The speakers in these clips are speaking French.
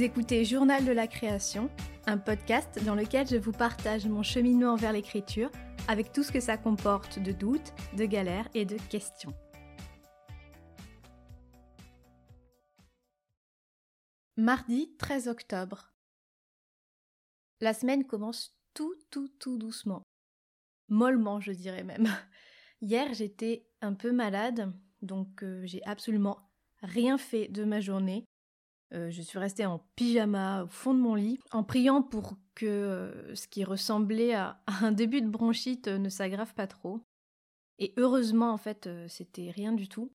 Vous écoutez Journal de la création, un podcast dans lequel je vous partage mon cheminement vers l'écriture avec tout ce que ça comporte de doutes, de galères et de questions. Mardi 13 octobre. La semaine commence tout, tout, tout doucement. Mollement, je dirais même. Hier, j'étais un peu malade, donc euh, j'ai absolument rien fait de ma journée. Euh, je suis restée en pyjama au fond de mon lit, en priant pour que euh, ce qui ressemblait à, un début de bronchite ne s'aggrave pas trop. Et heureusement, en fait, c'était rien du tout.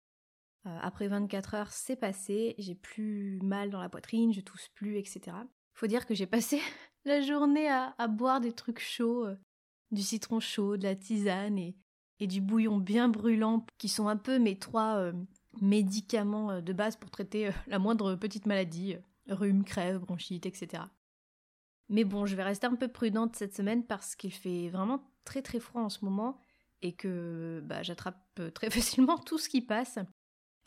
après 24 heures, c'est passé, j'ai plus mal dans la poitrine, je tousse plus, etc. Faut dire que j'ai passé la journée à, boire des trucs chauds, du citron chaud, de la tisane et, du bouillon bien brûlant, qui sont un peu mes trois euh, médicaments euh, de base pour traiter euh, la moindre petite maladie, rhume, crève, bronchite, etc. Mais bon, je vais rester un peu prudente cette semaine parce qu'il fait vraiment très très froid en ce moment et que bah, j'attrape très facilement tout ce qui passe.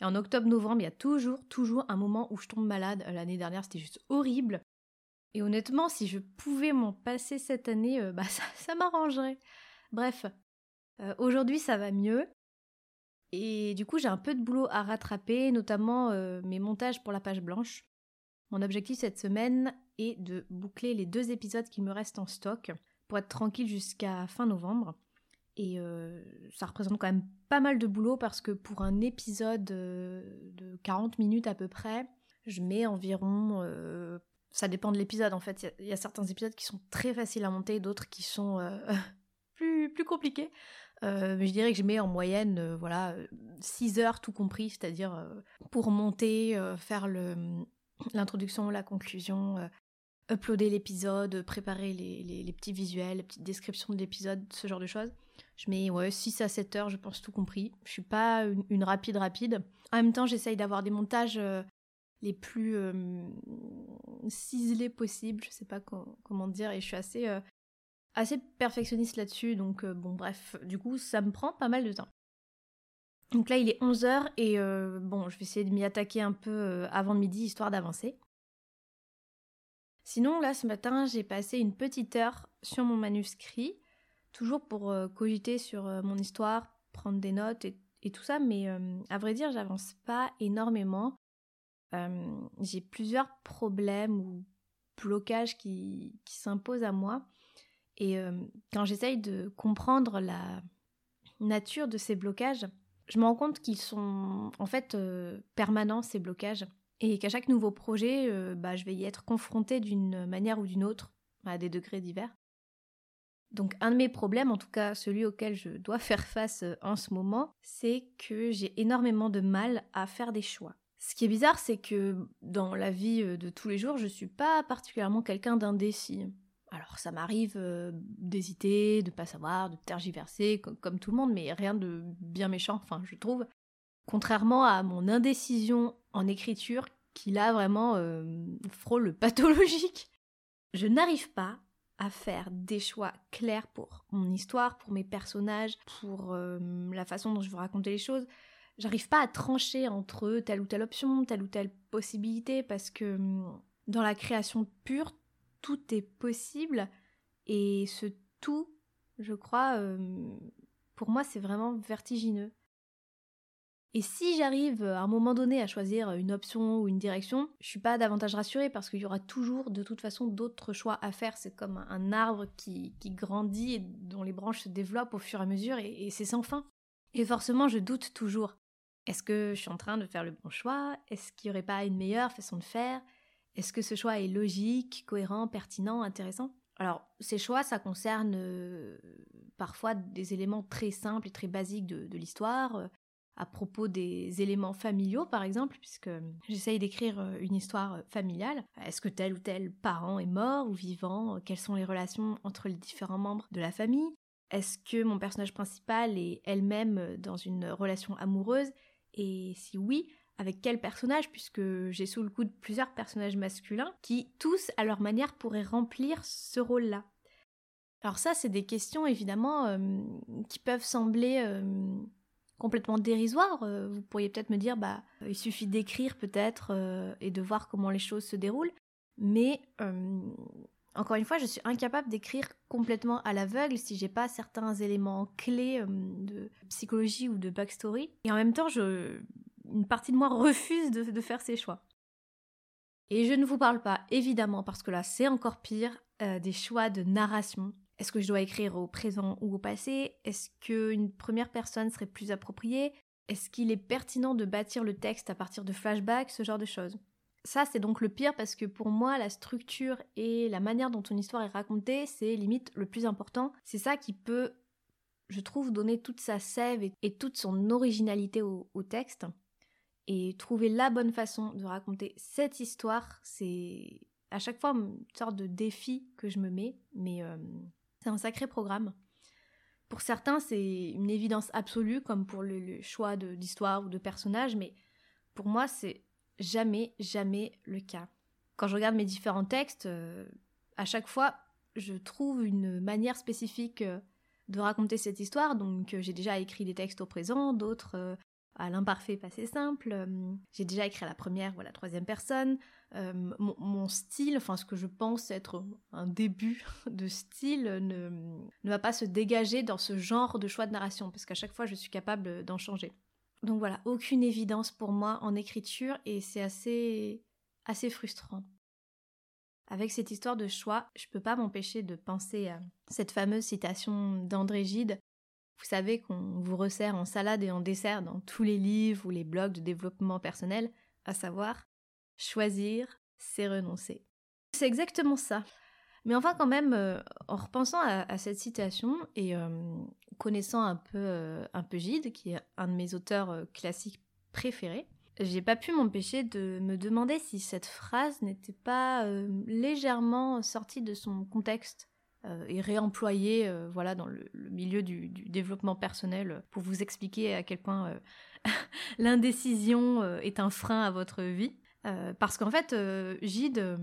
Et en octobre-novembre, il y a toujours, toujours un moment où je tombe malade. L'année dernière, c'était juste horrible. Et honnêtement, si je pouvais m'en passer cette année, bah ça, m'arrangerait. Bref, euh, aujourd'hui, ça va mieux. Et du coup, j'ai un peu de boulot à rattraper, notamment euh, mes montages pour la page blanche. Mon objectif cette semaine est de boucler les deux épisodes qui me restent en stock pour être tranquille jusqu'à fin novembre. Et euh, ça représente quand même pas mal de boulot parce que pour un épisode de 40 minutes à peu près, je mets environ... ça dépend de l'épisode en fait. Il y, a certains épisodes qui sont très faciles à monter, d'autres qui sont plus, plus compliqués. Euh, je dirais que je mets en moyenne euh, voilà 6 heures tout compris, c'est-à-dire euh, pour monter, faire l'introduction, la conclusion, uploader l'épisode, préparer les, petits visuels, les petites descriptions de l'épisode, ce genre de choses. Je mets ouais, 6 à 7 heures, je pense tout compris. Je suis pas une, rapide rapide. En même temps, j'essaye d'avoir des montages les plus ciselés possibles, je sais pas comment dire, et je suis assez assez perfectionniste là-dessus, donc euh, bon bref, du coup ça me prend pas mal de temps. Donc là il est 11h et euh, bon je vais essayer de m'y attaquer un peu euh, avant midi histoire d'avancer. Sinon là ce matin j'ai passé une petite heure sur mon manuscrit, toujours pour cogiter sur mon histoire, prendre des notes et, tout ça, mais à vrai dire j'avance pas énormément. j'ai plusieurs problèmes ou blocages qui s'imposent à moi. Et euh, quand j'essaye de comprendre la nature de ces blocages, je me rends compte qu'ils sont en fait euh, permanents, ces blocages, et qu'à chaque nouveau projet, euh, bah, je vais y être confrontée d'une manière ou d'une autre, à des degrés divers. Donc un de mes problèmes, en tout cas celui auquel je dois faire face en ce moment, c'est que j'ai énormément de mal à faire des choix. Ce qui est bizarre, c'est que dans la vie de tous les jours, je suis pas particulièrement quelqu'un d'indécis. Alors ça m'arrive euh, d'hésiter, de pas savoir, de tergiverser, comme, tout le monde, mais rien de bien méchant, enfin je trouve. Contrairement à mon indécision en écriture, qui là vraiment euh, frôle le pathologique. Je n'arrive pas à faire des choix clairs pour mon histoire, pour mes personnages, pour euh, la façon dont je veux raconter les choses. J'arrive pas à trancher entre telle ou telle option, telle ou telle possibilité, parce que hum, dans la création pure, tout est possible et ce tout, je crois, euh, pour moi, c'est vraiment vertigineux. Et si j'arrive à un moment donné à choisir une option ou une direction, je suis pas davantage rassurée parce qu'il y aura toujours de toute façon d'autres choix à faire. C'est comme un arbre qui, grandit et dont les branches se développent au fur et à mesure et, et c'est sans fin. Et forcément, je doute toujours. Est-ce que je suis en train de faire le bon choix? Est-ce qu'il n'y aurait pas une meilleure façon de faire? Est-ce que ce choix est logique, cohérent, pertinent, intéressant? Alors, ces choix, ça concerne euh, parfois des éléments très simples et très basiques de, l'histoire, euh, à propos des éléments familiaux, par exemple, puisque j'essaye d'écrire euh, une histoire familiale. Est-ce que tel ou tel parent est mort ou vivant? Quelles sont les relations entre les différents membres de la famille? Est-ce que mon personnage principal est elle-même dans une relation amoureuse? Et si oui, avec quel personnage, puisque j'ai sous le coude plusieurs personnages masculins qui, tous, à leur manière, pourraient remplir ce rôle-là. Alors ça, c'est des questions, évidemment, euh, qui peuvent sembler euh, complètement dérisoires. Euh, vous pourriez peut-être me dire, bah, il suffit d'écrire peut-être et de voir comment les choses se déroulent. Mais encore une fois, je suis incapable d'écrire complètement à l'aveugle si j'ai pas certains éléments clés de psychologie ou de backstory. Et en même temps, je, une partie de moi refuse de, faire ces choix. Et je ne vous parle pas, évidemment, parce que là c'est encore pire, euh, des choix de narration. Est-ce que je dois écrire au présent ou au passé? Est-ce qu'une première personne serait plus appropriée? Est-ce qu'il est pertinent de bâtir le texte à partir de flashbacks? Ce genre de choses. Ça, c'est donc le pire parce que pour moi, la structure et la manière dont une histoire est racontée, c'est limite le plus important. C'est ça qui peut, je trouve, donner toute sa sève et, toute son originalité au texte. Et trouver la bonne façon de raconter cette histoire, c'est à chaque fois une sorte de défi que je me mets, mais euh, c'est un sacré programme. Pour certains, c'est une évidence absolue, comme pour le, choix d'histoire ou de personnage, mais pour moi, c'est jamais, jamais le cas. Quand je regarde mes différents textes, euh, à chaque fois, je trouve une manière spécifique euh, de raconter cette histoire. Donc, j'ai déjà écrit des textes au présent, d'autres à l'imparfait passé simple. Euh, j'ai déjà écrit à la première ou à la troisième personne. Euh, mon, style, enfin ce que je pense être un début de style, ne, ne va pas se dégager dans ce genre de choix de narration, parce qu'à chaque fois je suis capable d'en changer. Donc voilà, aucune évidence pour moi en écriture et c'est assez, assez frustrant. Avec cette histoire de choix, je peux pas m'empêcher de penser à cette fameuse citation d'André Gide vous savez qu'on vous resserre en salade et en dessert dans tous les livres ou les blogs de développement personnel, à savoir choisir, c'est renoncer. C'est exactement ça. Mais enfin quand même, euh, en repensant à, cette citation et euh, connaissant un peu, euh, un peu Gide, qui est un de mes auteurs classiques préférés, j'ai pas pu m'empêcher de me demander si cette phrase n'était pas légèrement sortie de son contexte et réemployé euh, voilà, dans le, milieu du, développement personnel pour vous expliquer à quel point euh, l'indécision est un frein à votre vie. parce qu'en fait, Gide,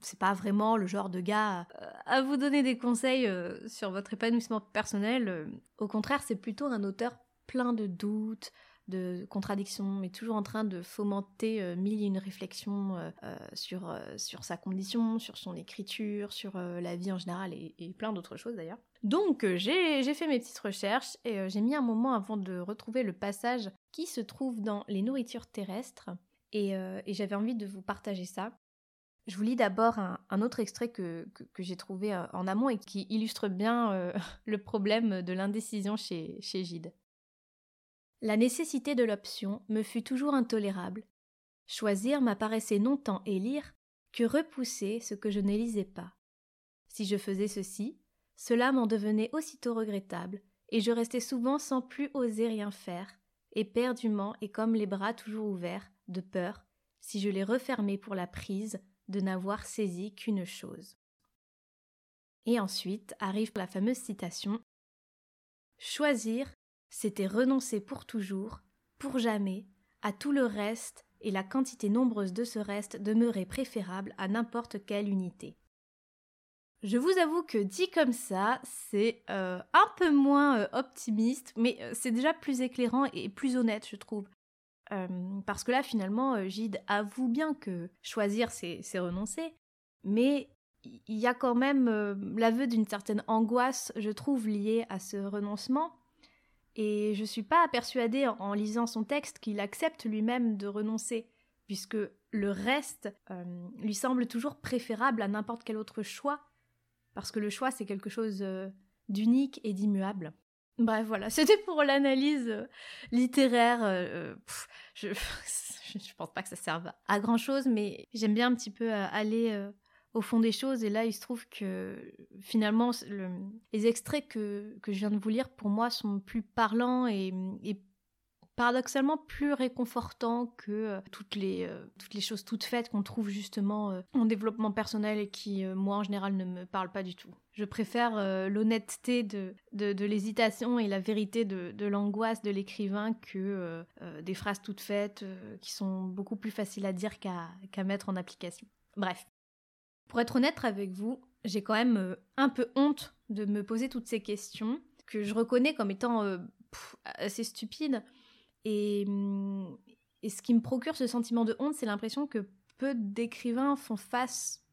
c'est pas vraiment le genre de gars à vous donner des conseils sur votre épanouissement personnel. Au contraire, c'est plutôt un auteur plein de doutes, de contradictions, mais toujours en train de fomenter euh, mille et une réflexions euh, euh, sur, sur sa condition, sur son écriture, sur la vie en général et, plein d'autres choses d'ailleurs. Donc j'ai fait mes petites recherches et j'ai mis un moment avant de retrouver le passage qui se trouve dans les nourritures terrestres et, j'avais envie de vous partager ça. Je vous lis d'abord un, autre extrait que, que, j'ai trouvé en amont et qui illustre bien le problème de l'indécision chez, chez Gide. La nécessité de l'option me fut toujours intolérable. Choisir m'apparaissait non tant élire que repousser ce que je ne lisais pas. Si je faisais ceci, cela m'en devenait aussitôt regrettable, et je restais souvent sans plus oser rien faire, éperdument et comme les bras toujours ouverts, de peur, si je les refermais pour la prise, de n'avoir saisi qu'une chose. Et ensuite arrive la fameuse citation Choisir, c'était renoncer pour toujours, pour jamais, à tout le reste, et la quantité nombreuse de ce reste demeurait préférable à n'importe quelle unité. Je vous avoue que dit comme ça, c'est euh, un peu moins euh, optimiste, mais euh, c'est déjà plus éclairant et plus honnête, je trouve. parce que là, finalement, Gide avoue bien que choisir, c'est renoncer, mais il y a quand même l'aveu d'une certaine angoisse, je trouve, liée à ce renoncement, et je suis pas persuadée en lisant son texte qu'il accepte lui-même de renoncer, puisque le reste euh, lui semble toujours préférable à n'importe quel autre choix, parce que le choix c'est quelque chose euh, d'unique et d'immuable. Bref, voilà, c'était pour l'analyse euh, littéraire. je, je pense pas que ça serve à grand chose, mais j'aime bien un petit peu aller au fond des choses. Et là, il se trouve que finalement, les extraits que, je viens de vous lire, pour moi, sont plus parlants et, paradoxalement plus réconfortants que euh, toutes, les, euh, toutes les choses toutes faites qu'on trouve justement euh, en développement personnel et qui, moi, en général, ne me parlent pas du tout. Je préfère l'honnêteté de, de, l'hésitation et la vérité de, l'angoisse de l'écrivain que des phrases toutes faites qui sont beaucoup plus faciles à dire qu'à mettre en application. Bref, pour être honnête avec vous, j'ai quand même euh, un peu honte de me poser toutes ces questions que je reconnais comme étant euh, assez stupides. Et, hum, et, ce qui me procure ce sentiment de honte, c'est l'impression que peu d'écrivains font face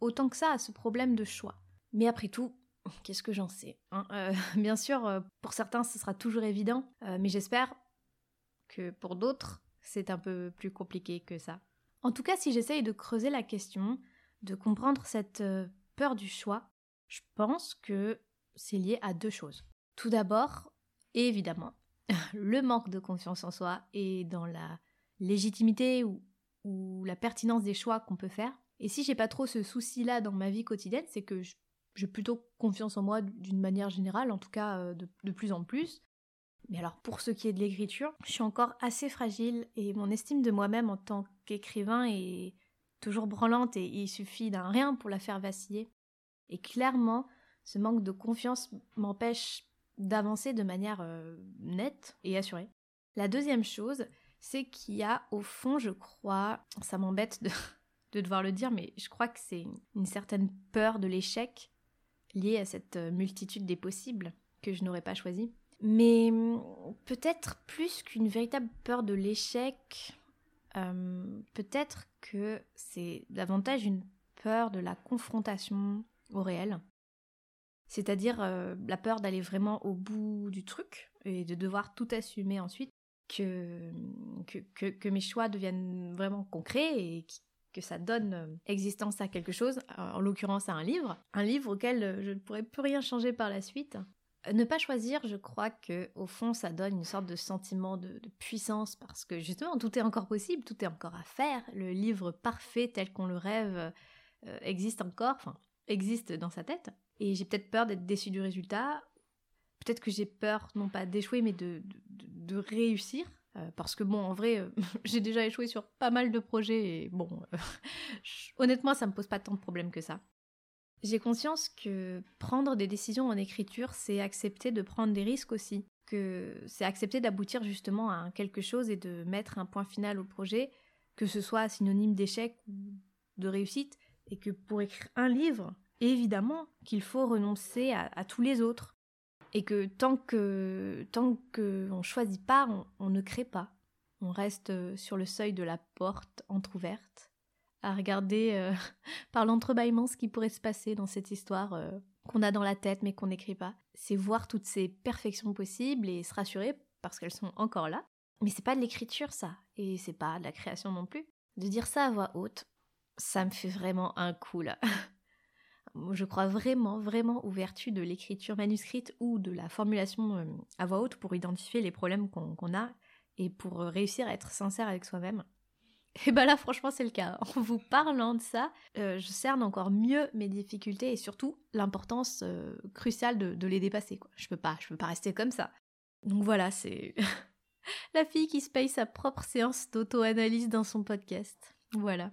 autant que ça à ce problème de choix. Mais après tout, qu'est-ce que j'en sais hein euh, Bien sûr, pour certains, ce sera toujours évident, mais j'espère que pour d'autres, c'est un peu plus compliqué que ça. En tout cas, si j'essaye de creuser la question, de comprendre cette peur du choix, je pense que c'est lié à deux choses. Tout d'abord, évidemment, le manque de confiance en soi et dans la légitimité ou, la pertinence des choix qu'on peut faire. Et si j'ai pas trop ce souci-là dans ma vie quotidienne, c'est que j'ai plutôt confiance en moi d'une manière générale, en tout cas euh, de, plus en plus. Mais alors pour ce qui est de l'écriture, je suis encore assez fragile et mon estime de moi-même en tant qu'écrivain est toujours branlante et il suffit d'un rien pour la faire vaciller. Et clairement, ce manque de confiance m'empêche d'avancer de manière euh, nette et assurée. La deuxième chose, c'est qu'il y a au fond, je crois, ça m'embête de, devoir le dire, mais je crois que c'est une, certaine peur de l'échec liée à cette euh, multitude des possibles que je n'aurais pas choisi. Mais hum, peut-être plus qu'une véritable peur de l'échec, euh, peut-être que c'est davantage une peur de la confrontation au réel. C'est-à-dire euh, la peur d'aller vraiment au bout du truc et de devoir tout assumer ensuite, que, que, que, mes choix deviennent vraiment concrets et que ça donne euh, existence à quelque chose, en l'occurrence à un livre, un livre auquel euh, je ne pourrais plus rien changer par la suite. Ne pas choisir, je crois que au fond, ça donne une sorte de sentiment de, puissance parce que justement, tout est encore possible, tout est encore à faire. Le livre parfait tel qu'on le rêve existe encore, enfin existe dans sa tête. Et j'ai peut-être peur d'être déçue du résultat. Peut-être que j'ai peur, non pas d'échouer, mais de, réussir. Euh, parce que bon, en vrai, euh, j'ai déjà échoué sur pas mal de projets et bon, euh, honnêtement, ça me pose pas tant de problèmes que ça. J'ai conscience que prendre des décisions en écriture, c'est accepter de prendre des risques aussi. Que c'est accepter d'aboutir justement à quelque chose et de mettre un point final au projet, que ce soit synonyme d'échec ou de réussite. Et que pour écrire un livre, évidemment qu'il faut renoncer à, tous les autres. Et que tant que tant qu'on ne choisit pas, on, ne crée pas. On reste euh, sur le seuil de la porte entr'ouverte, à regarder euh, par l'entrebâillement ce qui pourrait se passer dans cette histoire euh, qu'on a dans la tête mais qu'on n'écrit pas. C'est voir toutes ces perfections possibles et se rassurer parce qu'elles sont encore là. Mais c'est pas de l'écriture ça, et c'est pas de la création non plus. De dire ça à voix haute, ça me fait vraiment un coup là. je crois vraiment, vraiment aux vertus de l'écriture manuscrite ou de la formulation euh, à voix haute pour identifier les problèmes qu'on a et pour réussir à être sincère avec soi-même. Et bah là, franchement, c'est le cas. En vous parlant de ça, euh, je cerne encore mieux mes difficultés et surtout l'importance cruciale de, les dépasser. Je peux pas, je peux pas rester comme ça. Donc voilà, c'est la fille qui se paye sa propre séance d'auto-analyse dans son podcast. Voilà.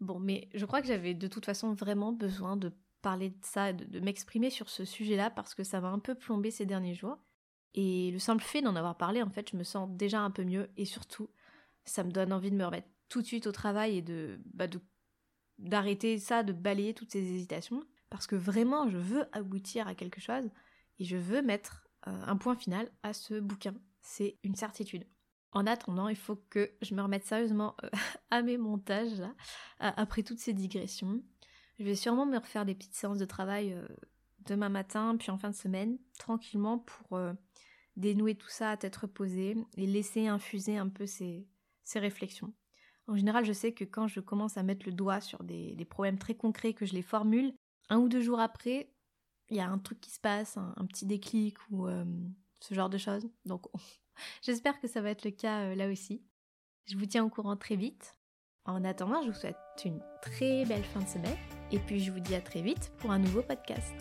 Bon, mais je crois que j'avais de toute façon vraiment besoin de parler de ça, de, m'exprimer sur ce sujet-là parce que ça m'a un peu plombé ces derniers jours. Et le simple fait d'en avoir parlé, en fait, je me sens déjà un peu mieux et surtout, ça me donne envie de me remettre tout de suite au travail et de, bah, d'arrêter ça, de balayer toutes ces hésitations parce que vraiment, je veux aboutir à quelque chose et je veux mettre euh, un point final à ce bouquin. C'est une certitude. En attendant, il faut que je me remette sérieusement euh, à mes montages, là, après toutes ces digressions. Je vais sûrement me refaire des petites séances de travail euh, demain matin, puis en fin de semaine, tranquillement, pour dénouer tout ça à tête reposée et laisser infuser un peu ces, réflexions. En général, je sais que quand je commence à mettre le doigt sur des, problèmes très concrets, que je les formule, un ou deux jours après, il y a un truc qui se passe, un, petit déclic ou ce genre de choses. Donc J'espère que ça va être le cas euh, là aussi. Je vous tiens au courant très vite. En attendant, je vous souhaite une très belle fin de semaine et puis je vous dis à très vite pour un nouveau podcast.